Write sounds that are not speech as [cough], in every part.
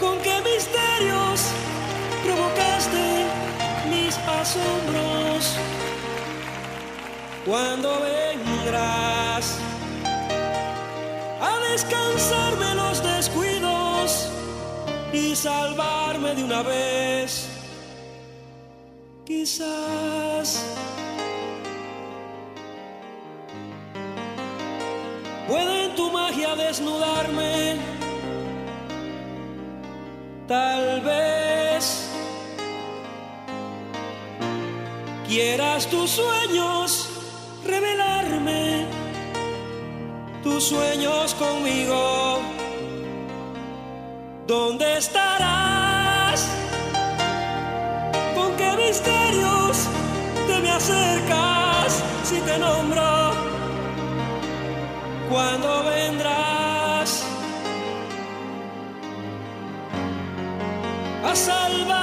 ¿Con qué misterios provocaste mis asombros? ¿Cuándo vendrás a descansarme los descuidos y salvarme de una vez? Quizás desnudarme. Tal vez quieras tus sueños revelarme, tus sueños conmigo. ¿Dónde estarás? ¿Con qué misterios te me acercas si te nombro? ¿Cuándo vendrás a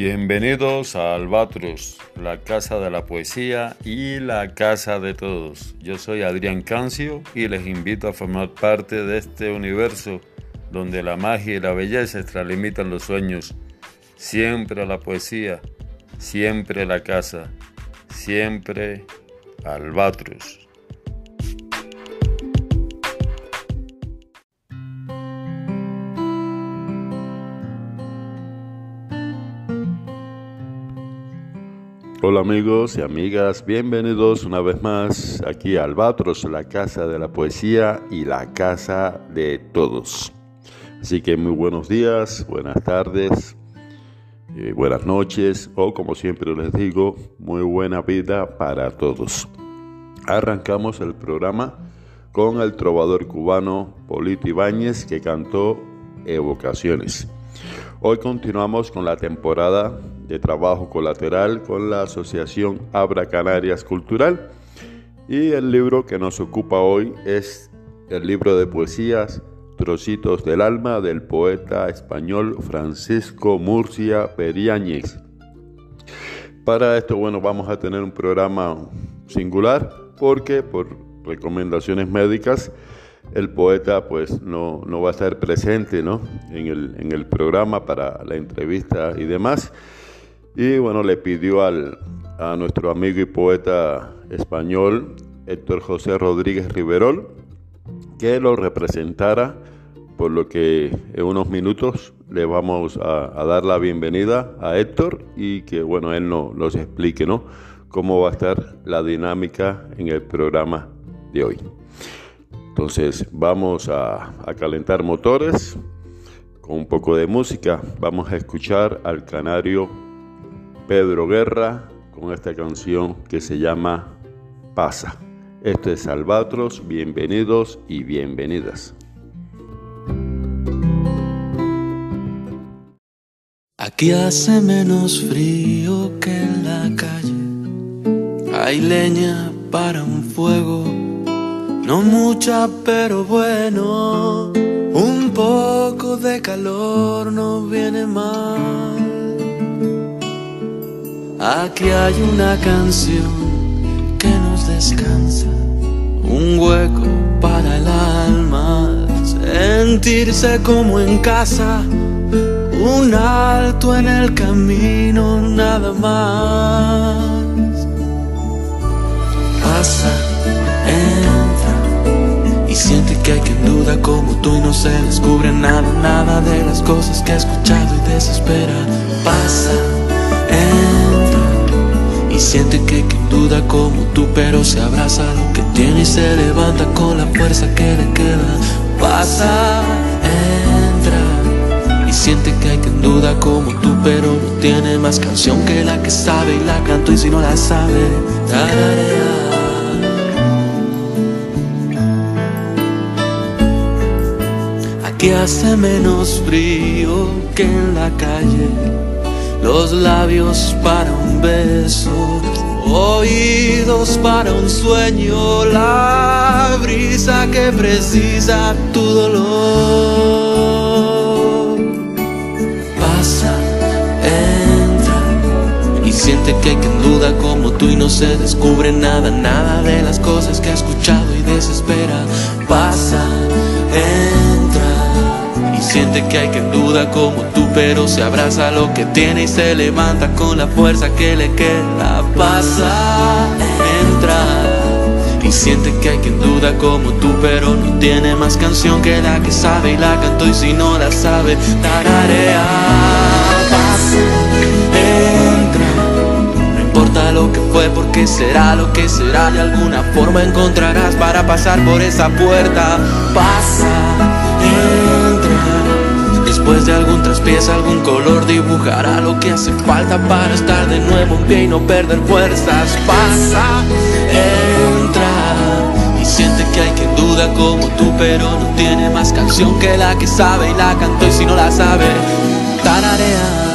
Bienvenidos a Albatros, la casa de la poesía y la casa de todos. Yo soy Adrián Cancio y les invito a formar parte de este universo donde la magia y la belleza extralimitan los sueños. Siempre la poesía, siempre la casa, siempre Albatros. Hola amigos y amigas, bienvenidos una vez más aquí a Albatros, la casa de la poesía y la casa de todos. Así que muy buenos días, buenas tardes, eh, buenas noches o como siempre les digo, muy buena vida para todos. Arrancamos el programa con el trovador cubano Polito Ibáñez que cantó Evocaciones. Hoy continuamos con la temporada de trabajo colateral con la Asociación Abra Canarias Cultural y el libro que nos ocupa hoy es el libro de poesías Trocitos del Alma del poeta español Francisco Murcia Periáñez. Para esto, bueno, vamos a tener un programa singular porque por recomendaciones médicas el poeta pues no, no va a estar presente ¿no? en, el, en el programa para la entrevista y demás. Y bueno, le pidió al, a nuestro amigo y poeta español Héctor José Rodríguez Riverol que lo representara, por lo que en unos minutos le vamos a, dar la bienvenida a Héctor y que bueno, él no, nos explique ¿no? cómo va a estar la dinámica en el programa de hoy. Entonces vamos a, calentar motores con un poco de música. Vamos a escuchar al canario Pedro Guerra con esta canción que se llama Pasa. Esto es Albatros, bienvenidos y bienvenidas. Aquí hace menos frío que en la calle. Hay leña para un fuego no mucha, pero bueno, un poco de calor no viene mal. Aquí hay una canción que nos descansa, un hueco para el alma. sentirse como en casa, un alto en el camino, nada más. Pasa, entra y siente que hay quien duda como tú y no se descubre nada, nada de las cosas que ha escuchado y desespera. Pasa, entra y siente que hay quien duda como tú, pero se abraza lo que tiene y se levanta con la fuerza que le queda. Pasa, entra y siente que hay quien duda como tú, pero no tiene más canción que la que sabe y la canto y si no la sabe, tararea. Aquí hace menos frío que en la calle, los labios para beso, oídos para un sueño, la brisa que precisa tu dolor. Pasa, entra y siente que hay quien duda como tú y no se descubre nada, nada de las cosas que ha escuchado y desespera. Siente que hay quien duda como tú, pero se abraza lo que tiene y se levanta con la fuerza que le queda. Pasa, entra y siente que hay quien duda como tú, pero no tiene más canción que la que sabe y la cantó y si no la sabe, tararea. Pasa, entra. No importa lo que fue, porque será lo que será. De alguna forma encontrarás para pasar por esa puerta. Pasa. Después de algún traspiés, algún color dibujará lo que hace falta para estar de nuevo en pie y no perder fuerzas. Pasa, entra y siente que hay quien duda como tú, pero no tiene más canción que la que sabe y la cantó y si no la sabe, tararea,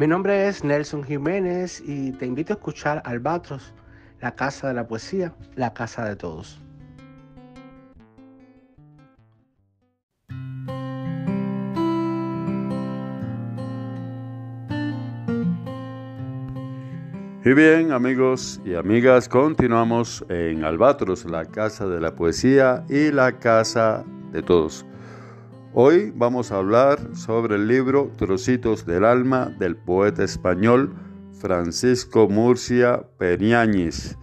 Mi nombre es Nelson Jiménez y te invito a escuchar Albatros, la casa de la poesía, la casa de todos. Y bien, amigos y amigas, continuamos en Albatros, la casa de la poesía y la casa de todos. Hoy vamos a hablar sobre el libro Trocitos del Alma del poeta español Francisco Murcia Periáñez,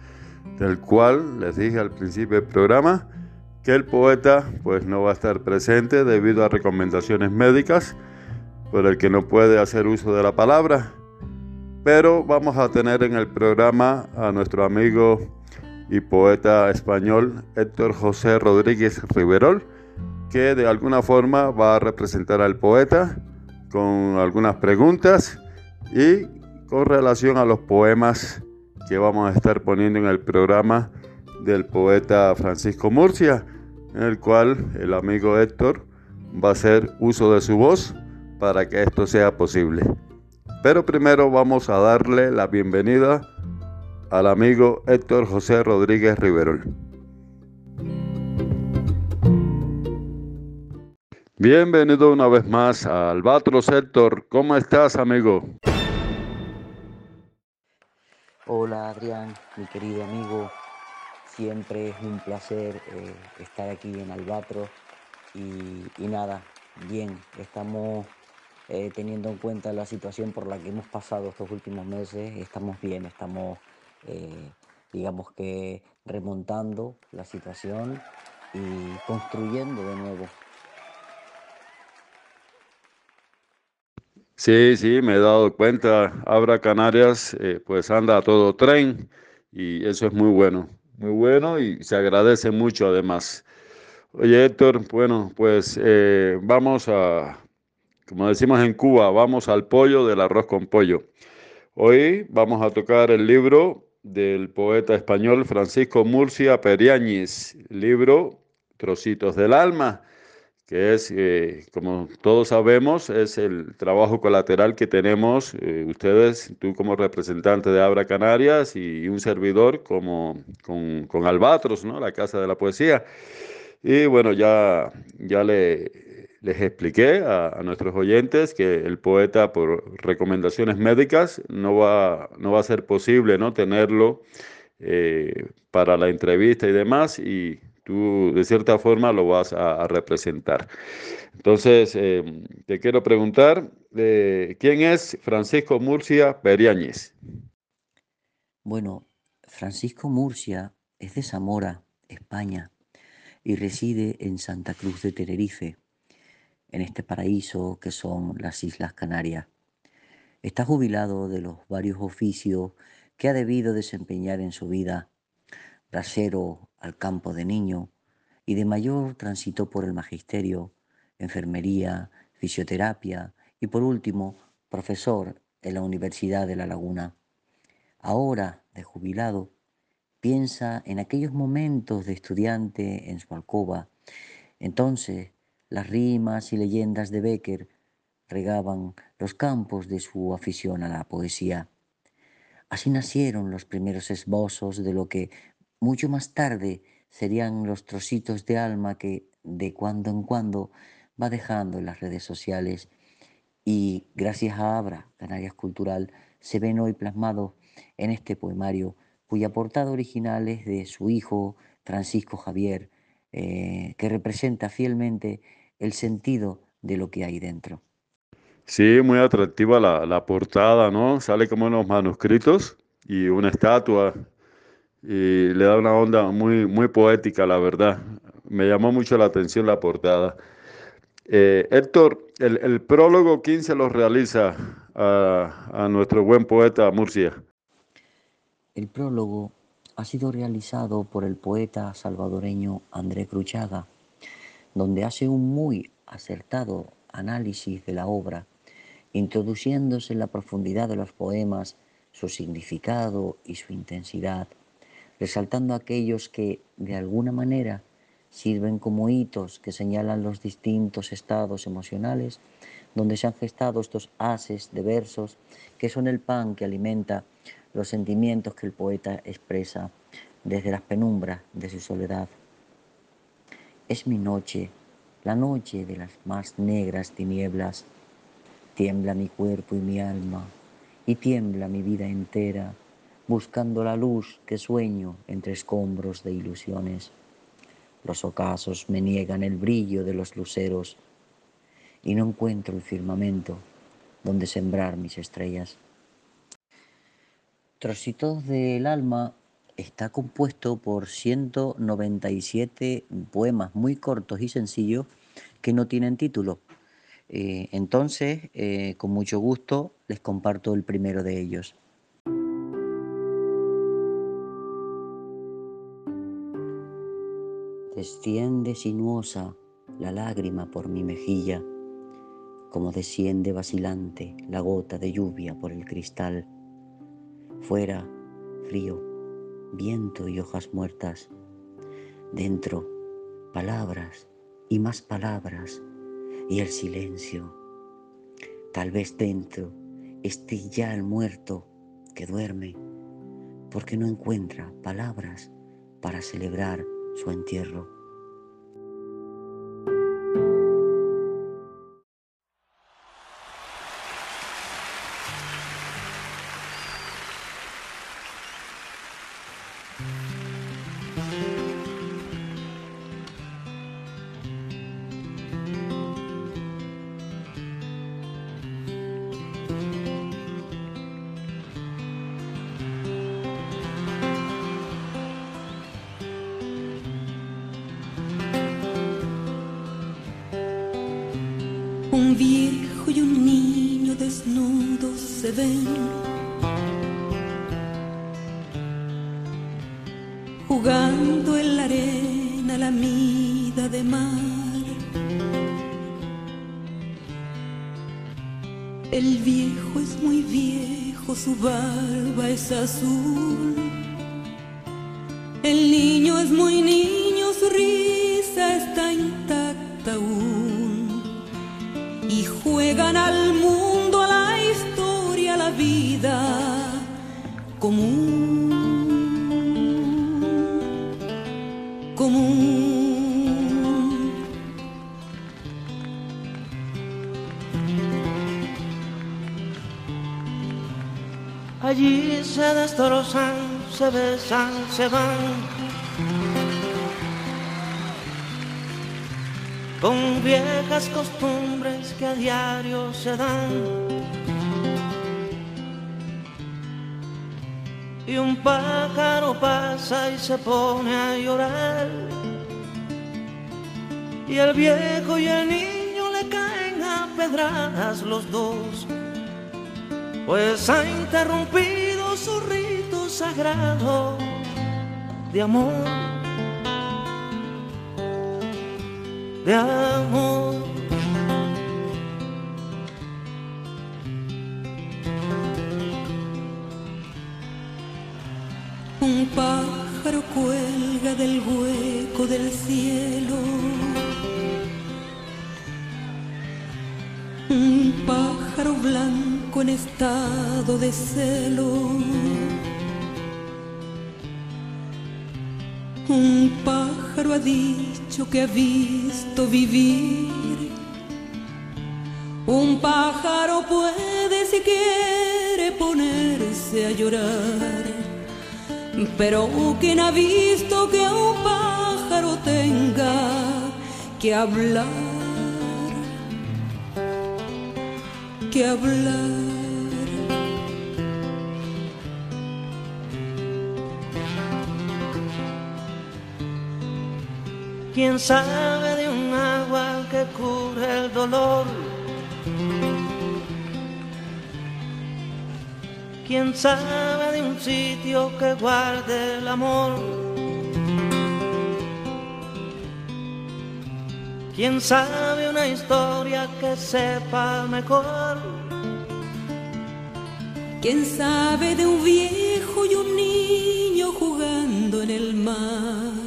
del cual les dije al principio del programa que el poeta pues no va a estar presente debido a recomendaciones médicas por el que no puede hacer uso de la palabra. Pero vamos a tener en el programa a nuestro amigo y poeta español Héctor José Rodríguez Riverol, que de alguna forma va a representar al poeta con algunas preguntas y con relación a los poemas que vamos a estar poniendo en el programa del poeta Francisco Murcia, en el cual el amigo Héctor va a hacer uso de su voz para que esto sea posible. Pero primero vamos a darle la bienvenida al amigo Héctor José Rodríguez Riverol. Bienvenido una vez más a Albatros Héctor. ¿Cómo estás, amigo? Hola Adrián, mi querido amigo. Siempre es un placer eh, estar aquí en Albatros y, nada, bien, estamos eh, teniendo en cuenta la situación por la que hemos pasado estos últimos meses, estamos bien, estamos, eh, digamos que, remontando la situación y construyendo de nuevo. Sí, sí, me he dado cuenta. Abra Canarias, eh, pues anda a todo tren y eso es muy bueno, muy bueno y se agradece mucho además. Oye Héctor, bueno, pues eh, vamos a, como decimos en Cuba, vamos al pollo del arroz con pollo. Hoy vamos a tocar el libro del poeta español Francisco Murcia Periáñez, libro Trocitos del Alma, que es, eh, como todos sabemos, es el trabajo colateral que tenemos eh, ustedes, tú como representante de Abra Canarias y un servidor como con, con Albatros, ¿no? la Casa de la Poesía. Y bueno, ya, ya le les expliqué a, nuestros oyentes que el poeta por recomendaciones médicas no va, no va a ser posible ¿no? tenerlo eh, para la entrevista y demás y tú de cierta forma lo vas a, representar. Entonces, eh, te quiero preguntar, eh, ¿quién es Francisco Murcia Periáñez? Bueno, Francisco Murcia es de Zamora, España, y reside en Santa Cruz de Tenerife en este paraíso que son las Islas Canarias. Está jubilado de los varios oficios que ha debido desempeñar en su vida, brasero al campo de niño y de mayor transitó por el magisterio, enfermería, fisioterapia y por último profesor en la Universidad de La Laguna. Ahora, de jubilado, piensa en aquellos momentos de estudiante en su alcoba. Entonces, las rimas y leyendas de Becker regaban los campos de su afición a la poesía. Así nacieron los primeros esbozos de lo que mucho más tarde serían los trocitos de alma que de cuando en cuando va dejando en las redes sociales y gracias a Abra, Canarias Cultural, se ven hoy plasmados en este poemario cuya portada original es de su hijo Francisco Javier, eh, que representa fielmente el sentido de lo que hay dentro. Sí, muy atractiva la, portada, ¿no? Sale como en los manuscritos y una estatua y le da una onda muy, muy poética, la verdad. Me llamó mucho la atención la portada. Eh, Héctor, el, prólogo, ¿quién se lo realiza a, a nuestro buen poeta Murcia? El prólogo ha sido realizado por el poeta salvadoreño André Cruchaga donde hace un muy acertado análisis de la obra, introduciéndose en la profundidad de los poemas, su significado y su intensidad, resaltando aquellos que, de alguna manera, sirven como hitos que señalan los distintos estados emocionales donde se han gestado estos haces de versos que son el pan que alimenta los sentimientos que el poeta expresa desde las penumbras de su soledad. Es mi noche, la noche de las más negras tinieblas. Tiembla mi cuerpo y mi alma, y tiembla mi vida entera, buscando la luz que sueño entre escombros de ilusiones. Los ocasos me niegan el brillo de los luceros, y no encuentro el firmamento donde sembrar mis estrellas. Trocitos del alma está compuesto por 197 poemas muy cortos y sencillos que no tienen título. Eh, entonces, eh, con mucho gusto, les comparto el primero de ellos. Desciende sinuosa la lágrima por mi mejilla, como desciende vacilante la gota de lluvia por el cristal. Fuera, frío, viento y hojas muertas. Dentro, palabras y más palabras y el silencio. Tal vez dentro esté ya el muerto que duerme porque no encuentra palabras para celebrar su entierro. Desnudos se ven. Jugando en la arena la mida de mar. El viejo es muy viejo, su barba es azul. El niño es muy niño, su risa está intacta aún y juegan al mundo, se besan, se van. Con viejas costumbres que a diario se dan. Y un pájaro pasa y se pone a llorar. Y el viejo y el niño le caen a pedradas los dos pues ha interrumpido su rito sagrado de amor, de amor. Un pájaro cuelga del hueco del cielo. Un pájaro blanco en estado de celo. Dicho que ha visto vivir. Un pájaro puede si quiere ponerse a llorar. Pero quien ha visto que un pájaro tenga que hablar que hablar. ¿Quién sabe de un agua que cure el dolor? ¿Quién sabe de un sitio que guarde el amor? ¿Quién sabe una historia que sepa mejor? ¿Quién sabe de un viejo y un niño jugando en el mar?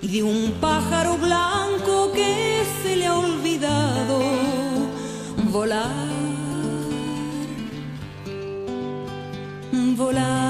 Y de un pájaro blanco que se le ha olvidado volar. Volar.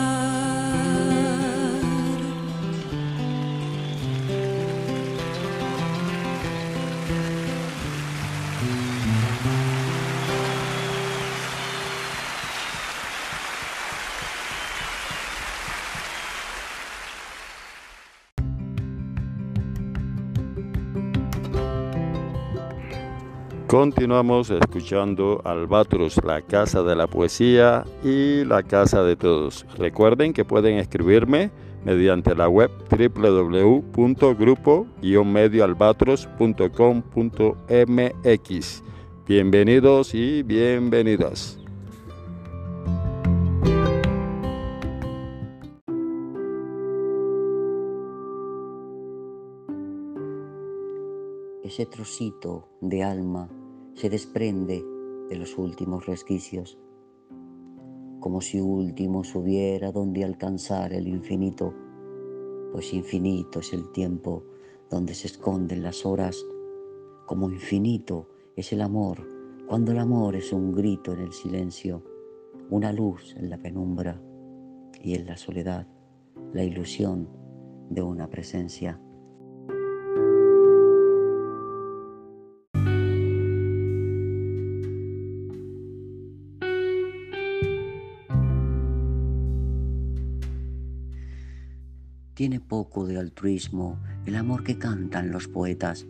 Continuamos escuchando Albatros, la casa de la poesía y la casa de todos. Recuerden que pueden escribirme mediante la web www.grupo-medioalbatros.com.mx. Bienvenidos y bienvenidas. Ese trocito de alma se desprende de los últimos resquicios, como si último subiera donde alcanzar el infinito, pues infinito es el tiempo donde se esconden las horas, como infinito es el amor, cuando el amor es un grito en el silencio, una luz en la penumbra y en la soledad, la ilusión de una presencia. Tiene poco de altruismo el amor que cantan los poetas.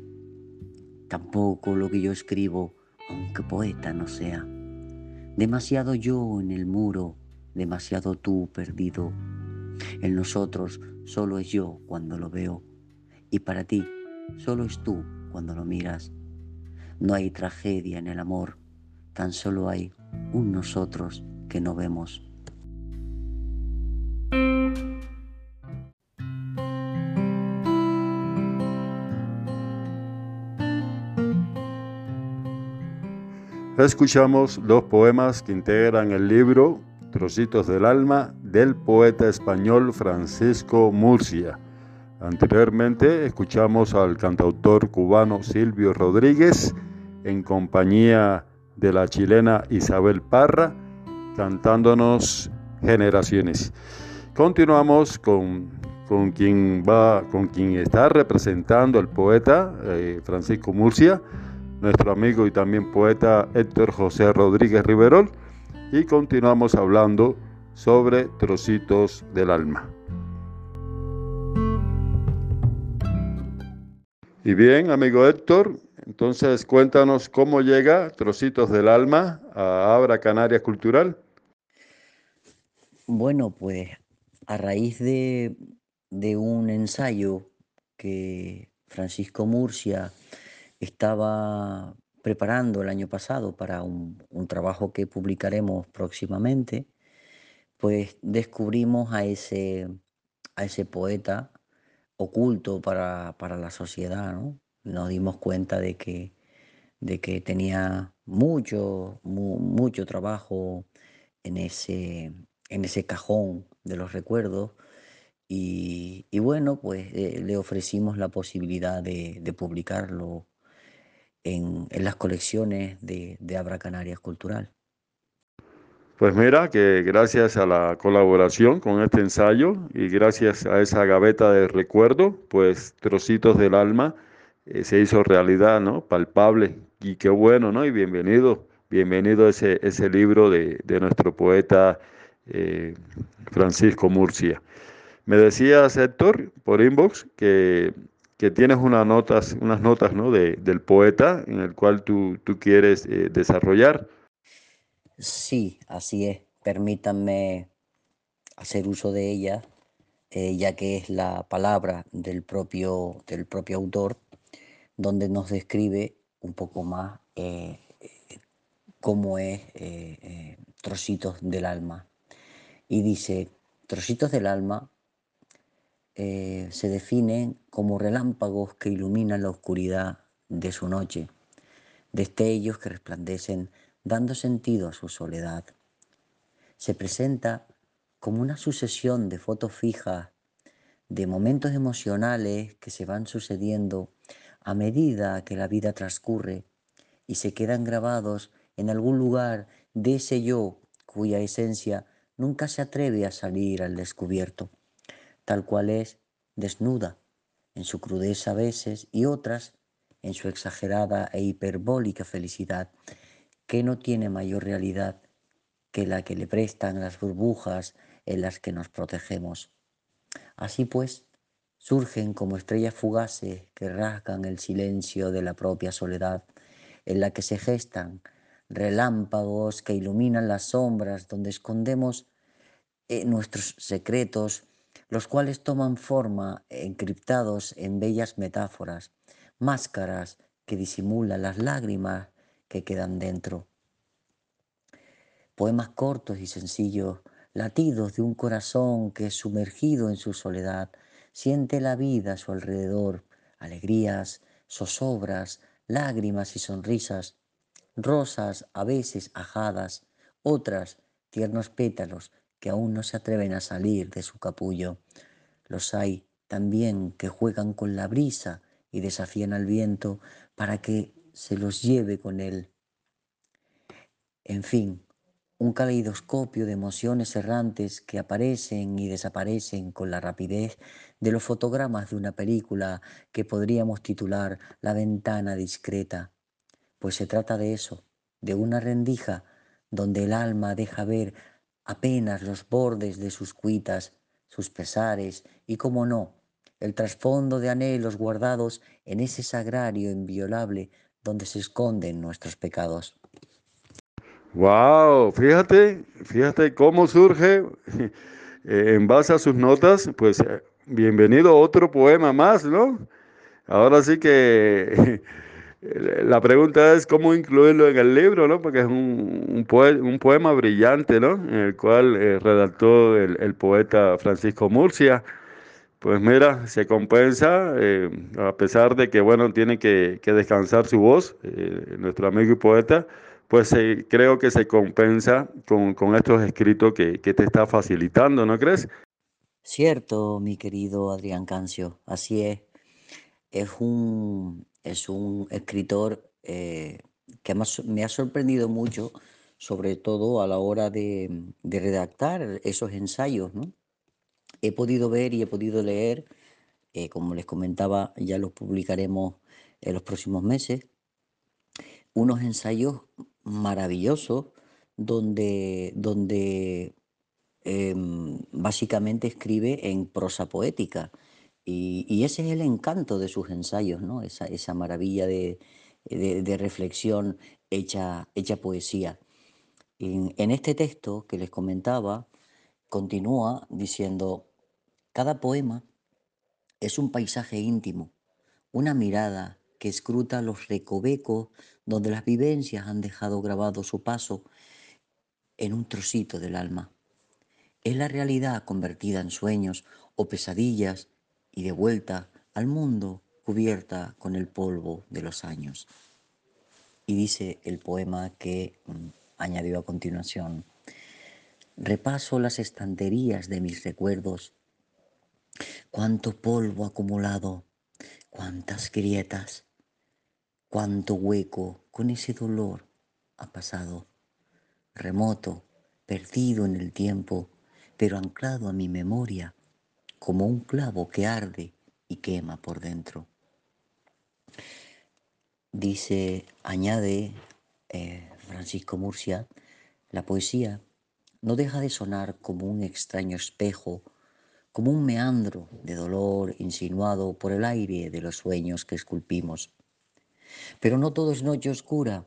Tampoco lo que yo escribo, aunque poeta no sea. Demasiado yo en el muro, demasiado tú perdido. En nosotros solo es yo cuando lo veo y para ti solo es tú cuando lo miras. No hay tragedia en el amor, tan solo hay un nosotros que no vemos. Escuchamos los poemas que integran el libro Trocitos del Alma del poeta español Francisco Murcia. Anteriormente escuchamos al cantautor cubano Silvio Rodríguez en compañía de la chilena Isabel Parra cantándonos Generaciones. Continuamos con, con, quien, va, con quien está representando el poeta eh, Francisco Murcia nuestro amigo y también poeta Héctor José Rodríguez Riverol y continuamos hablando sobre trocitos del alma. Y bien, amigo Héctor, entonces cuéntanos cómo llega Trocitos del Alma a Abra Canarias Cultural. Bueno, pues a raíz de, un ensayo que Francisco Murcia estaba preparando el año pasado para un, trabajo que publicaremos próximamente, pues descubrimos a ese, a ese poeta oculto para, la sociedad, ¿no? Nos dimos cuenta de que, de que tenía mucho, mucho trabajo en ese, en ese cajón de los recuerdos y, bueno, pues eh, le ofrecimos la posibilidad de, publicarlo en, las colecciones de, de Abra Canarias Cultural. Pues mira, que gracias a la colaboración con este ensayo y gracias a esa gaveta de recuerdo, pues Trocitos del Alma eh, se hizo realidad, ¿no? Palpable. Y qué bueno, ¿no? Y bienvenido, bienvenido ese, ese libro de, nuestro poeta eh, Francisco Murcia. Me decías, Héctor, por inbox, que, tienes unas notas, unas notas ¿no? del poeta en el cual tú, tú quieres eh, desarrollar. Sí, así es. Permítanme hacer uso de ella, eh, ya que es la palabra del propio, del propio autor, donde nos describe un poco más eh, cómo es Trocitos del Alma. Y dice, Trocitos del Alma se definen como relámpagos que iluminan la oscuridad de su noche, destellos que resplandecen dando sentido a su soledad. Se presenta como una sucesión de fotos fijas, de momentos emocionales que se van sucediendo a medida que la vida transcurre y se quedan grabados en algún lugar de ese yo cuya esencia nunca se atreve a salir al descubierto, tal cual es desnuda, en su crudeza a veces y otras en su exagerada e hiperbólica felicidad, que no tiene mayor realidad que la que le prestan las burbujas en las que nos protegemos. Así pues, surgen como estrellas fugaces que rasgan el silencio de la propia soledad, en la que se gestan relámpagos que iluminan las sombras donde escondemos eh, nuestros secretos, los cuales toman forma encriptados en bellas metáforas, máscaras que disimulan las lágrimas que quedan dentro. Poemas cortos y sencillos, latidos de un corazón que sumergido en su soledad siente la vida a su alrededor, alegrías, zozobras, lágrimas y sonrisas, rosas a veces ajadas, otras tiernos pétalos que aún no se atreven a salir de su capullo. Los hay también que juegan con la brisa y desafían al viento para que se los lleve con él. En fin, un caleidoscopio de emociones errantes que aparecen y desaparecen con la rapidez de los fotogramas de una película que podríamos titular La ventana discreta, pues se trata de eso, de una rendija donde el alma deja ver apenas los bordes de sus cuitas, sus pesares y, como no, el trasfondo de anhelos guardados en ese sagrario inviolable donde se esconden nuestros pecados. Wow, fíjate, fíjate cómo surge [laughs] en base a sus notas, pues eh, bienvenido a otro poema más, ¿no? Ahora sí que [laughs] la pregunta es cómo incluirlo en el libro, ¿no? Porque es un, un, poema brillante, ¿no? En el cual eh, redactó el, poeta Francisco Murcia. Pues mira, se compensa, eh, a pesar de que, bueno, tiene que, descansar su voz, eh, nuestro amigo y poeta, pues creo que se compensa con, estos escritos que, te está facilitando, ¿no crees? Cierto, mi querido Adrián Cancio, así es. Es un, es un escritor eh, que me ha sorprendido mucho, sobre todo a la hora de, redactar esos ensayos, ¿no? he podido ver y he podido leer, eh, como les comentaba, ya los publicaremos en los próximos meses, unos ensayos maravillosos donde, donde em, básicamente escribe en prosa poética. Y, ese es el encanto de sus ensayos, ¿no? esa, esa maravilla de, reflexión hecha, hecha poesía. En, en este texto que les comentaba, continúa diciendo, cada poema es un paisaje íntimo, una mirada que escruta los recovecos donde las vivencias han dejado grabado su paso en un trocito del alma. Es la realidad convertida en sueños o pesadillas y de vuelta al mundo cubierta con el polvo de los años. Y dice el poema que mm, añadió a continuación, repaso las estanterías de mis recuerdos, cuánto polvo acumulado, cuántas grietas, cuánto hueco con ese dolor ha pasado, remoto, perdido en el tiempo, pero anclado a mi memoria como un clavo que arde y quema por dentro. Dice, añade eh, Francisco Murcia, la poesía no deja de sonar como un extraño espejo, como un meandro de dolor insinuado por el aire de los sueños que esculpimos. Pero no todo es noche oscura.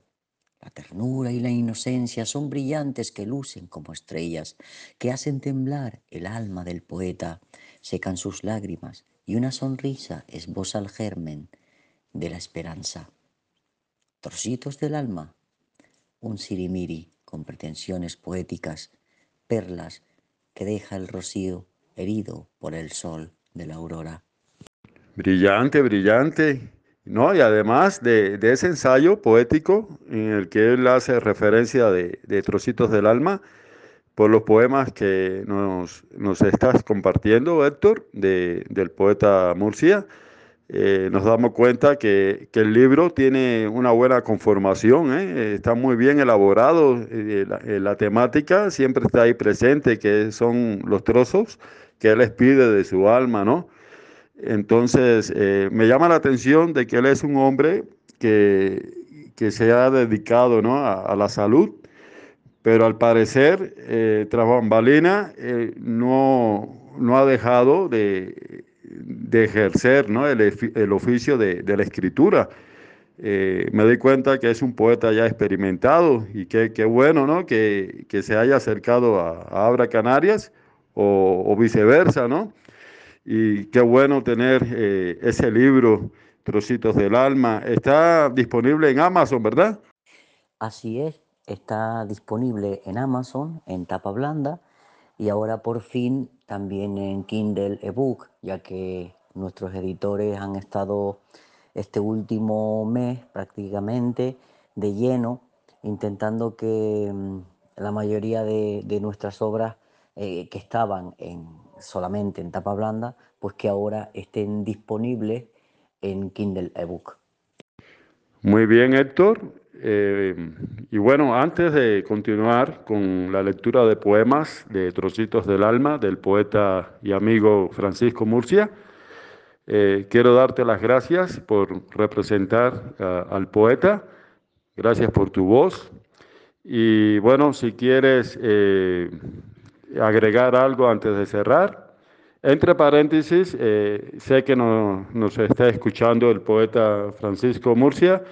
La ternura y la inocencia son brillantes que lucen como estrellas, que hacen temblar el alma del poeta, secan sus lágrimas y una sonrisa esboza el germen de la esperanza. Trocitos del alma, un sirimiri con pretensiones poéticas, perlas que deja el rocío herido por el sol de la aurora. Brillante, brillante. No, y además de, ese ensayo poético en el que él hace referencia de, trocitos del alma, por los poemas que nos, estás compartiendo, Héctor, del poeta Murcia, eh, nos damos cuenta que, el libro tiene una buena conformación, ¿eh? está muy bien elaborado, eh, la, temática siempre está ahí presente, que son los trozos que él les pide de su alma, ¿no? Entonces, eh, me llama la atención de que él es un hombre que, se ha dedicado a, la salud, pero al parecer, eh, tras bambalina, eh, no, no, ha dejado de, ejercer el, oficio de, la escritura. me doy cuenta que es un poeta ya experimentado y qué bueno ¿no? que, se haya acercado a, a Abra Canarias o, viceversa, ¿no? Y qué bueno tener eh, ese libro, Trocitos del Alma. Está disponible en Amazon, ¿verdad? Así es, está disponible en Amazon, en tapa blanda, y ahora por fin también en Kindle ebook, ya que nuestros editores han estado este último mes prácticamente de lleno intentando que mm, la mayoría de, nuestras obras eh, que estaban en, solamente en tapa blanda, pues que ahora estén disponibles en Kindle ebook. Muy bien, Héctor. Eh, y bueno, antes de continuar con la lectura de poemas de Trocitos del Alma del poeta y amigo Francisco Murcia, eh, quiero darte las gracias por representar al poeta. Gracias por tu voz. Y bueno, si quieres agregar algo antes de cerrar. Entre paréntesis, eh, sé que nos está escuchando el poeta Francisco Murcia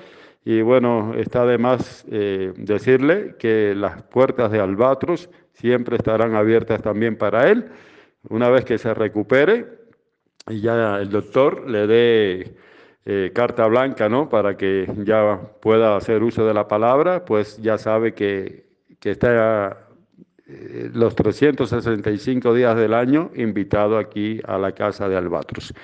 y bueno, está de más eh, decirle que las puertas de Albatros siempre estarán abiertas también para él. Una vez que se recupere y ya el doctor le dé eh, carta blanca, ¿no? Para que ya pueda hacer uso de la palabra, pues ya sabe que, que está eh, los 365 días del año invitado aquí a la casa de Albatros.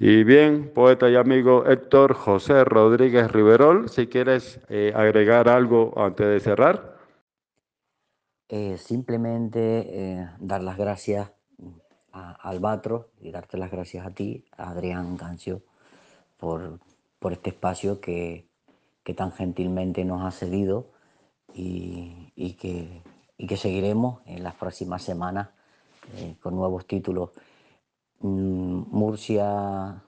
Y bien, poeta y amigo Héctor José Rodríguez Riverol, si quieres eh, agregar algo antes de cerrar. Eh, simplemente dar las gracias a Albatros y darte las gracias a ti, Adrián Gancio, por, por este espacio que, que, tan gentilmente nos ha cedido y, y que y que seguiremos en las próximas semanas eh, con nuevos títulos. Mm, Murcia,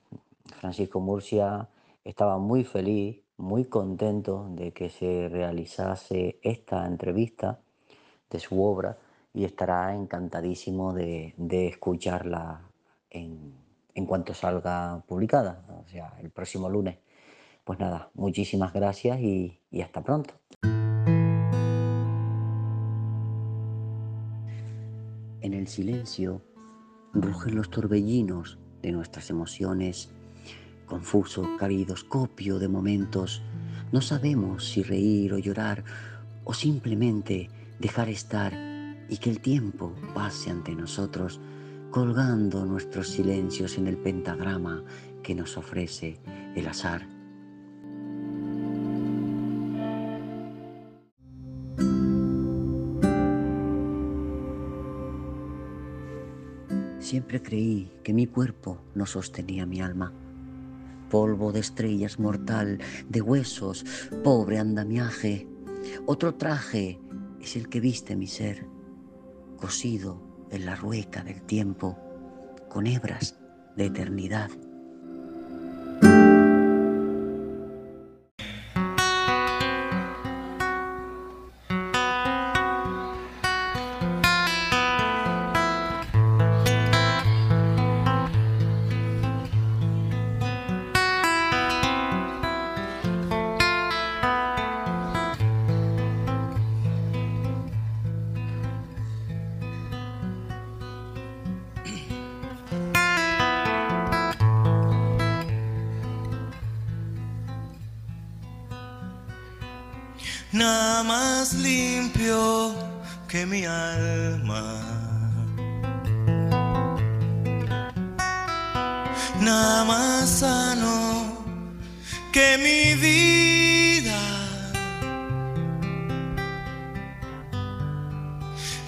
Francisco Murcia estaba muy feliz, muy contento de que se realizase esta entrevista de su obra y estará encantadísimo de, escucharla en, cuanto salga publicada, o sea, el próximo lunes. Pues nada, muchísimas gracias y hasta pronto. En el silencio rugen los torbellinos de nuestras emociones, confuso caridoscopio de momentos. No sabemos si reír o llorar o simplemente dejar estar y que el tiempo pase ante nosotros, colgando nuestros silencios en el pentagrama que nos ofrece el azar. Siempre creí que mi cuerpo no sostenía mi alma. Polvo de estrellas mortal, de huesos, pobre andamiaje. Otro traje es el que viste mi ser, cosido en la rueca del tiempo, con hebras de eternidad. Que mi alma. Nada más sano que mi vida.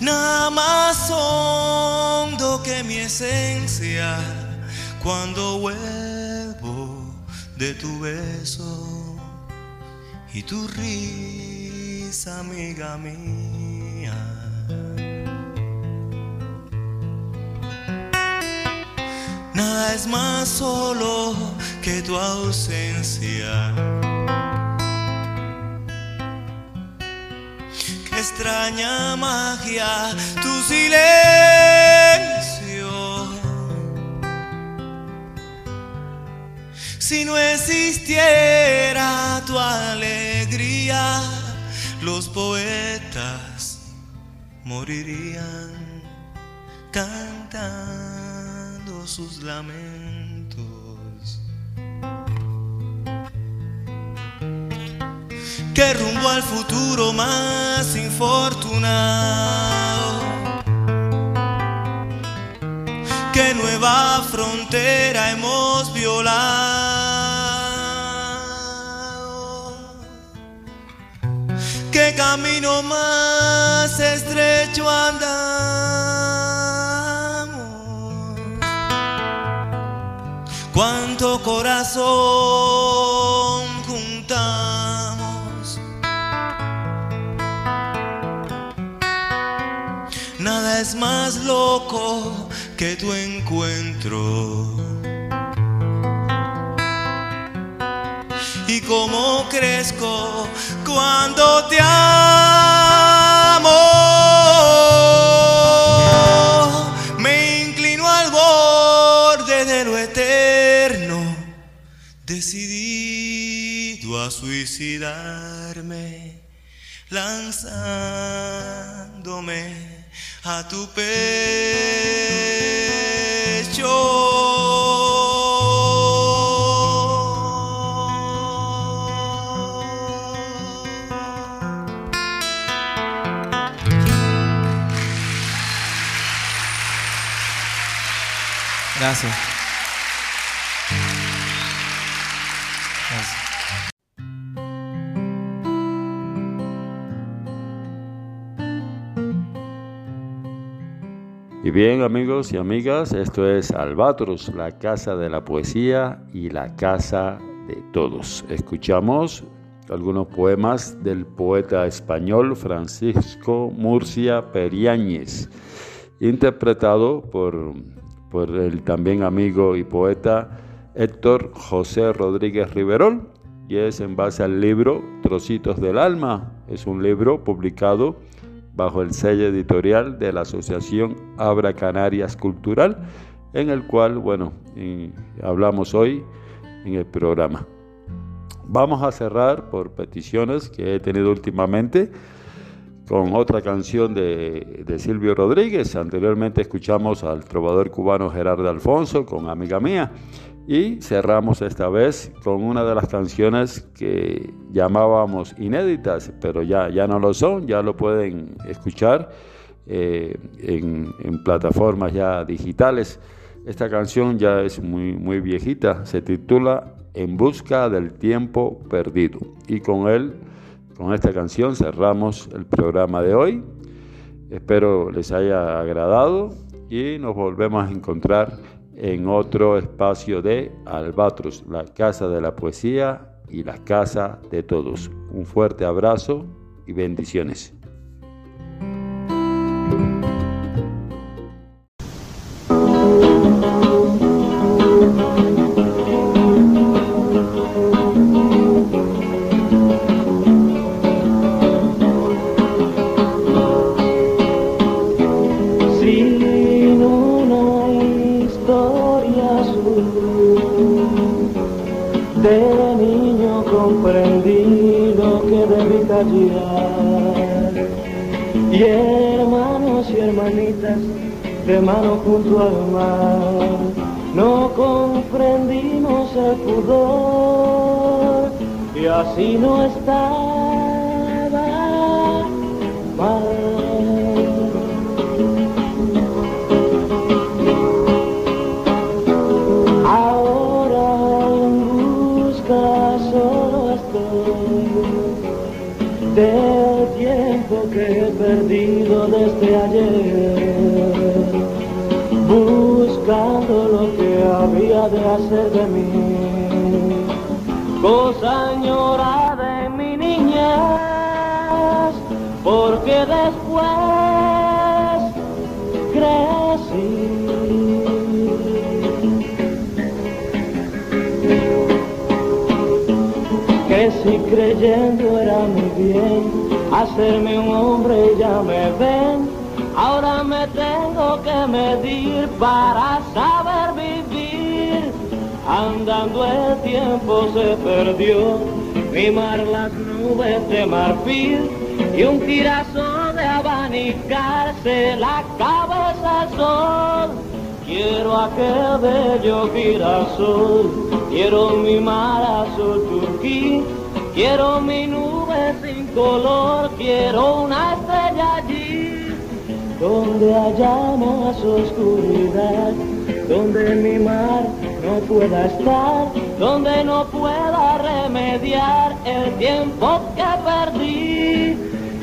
Nada más hondo que mi esencia cuando vuelvo de tu beso y tu risa amiga mía. Es más solo que tu ausencia. Qué extraña magia tu silencio. Si no existiera tu alegría los poetas morirían cantando sus lamentos. Que rumbo al futuro más infortunado, que nueva frontera hemos violado qué camino más estrecho andamos. Cuánto corazón juntamos. Nada es más loco que tu encuentro. y cómo crezco cuando te amo. Decidido a suicidarme, lanzándome a tu pecho. Gracias. Y bien amigos y amigas, esto es Albatros, la casa de la poesía y la casa de todos. Escuchamos algunos poemas del poeta español Francisco Murcia Periáñez, interpretado por por el también amigo y poeta Héctor José Rodríguez Riverol y es en base al libro Trocitos del Alma. Es un libro publicado bajo el sello editorial de la Asociación Abra Canarias Cultural, en el cual, bueno, hablamos hoy en el programa. Vamos a cerrar por peticiones que he tenido últimamente con otra canción de, de, Silvio Rodríguez. Anteriormente escuchamos al trovador cubano Gerardo Alfonso con Amiga Mía. Y cerramos esta vez con una de las canciones que llamábamos inéditas, pero ya, ya no lo son, ya lo pueden escuchar eh, en, plataformas ya digitales. Esta canción ya es muy, muy viejita, se titula En busca del tiempo perdido. Y con él, con esta canción cerramos el programa de hoy. Espero les haya agradado y nos volvemos a encontrar en otro espacio de Albatros, la casa de la poesía y la casa de todos. Un fuerte abrazo y bendiciones. Que si creyendo era mi bien, hacerme un hombre ya me ven. Ahora me tengo que medir para saber vivir. Andando el tiempo se perdió, mimar las nubes de marfil y un tirazo de abanicarse la cabeza al sol. Quiero aquel bello girasol, quiero mimar azul turquí, quiero mi nube sin color, quiero una estrella allí, donde haya más oscuridad, donde mi mar no pueda estar, donde no pueda remediar el tiempo que perdí.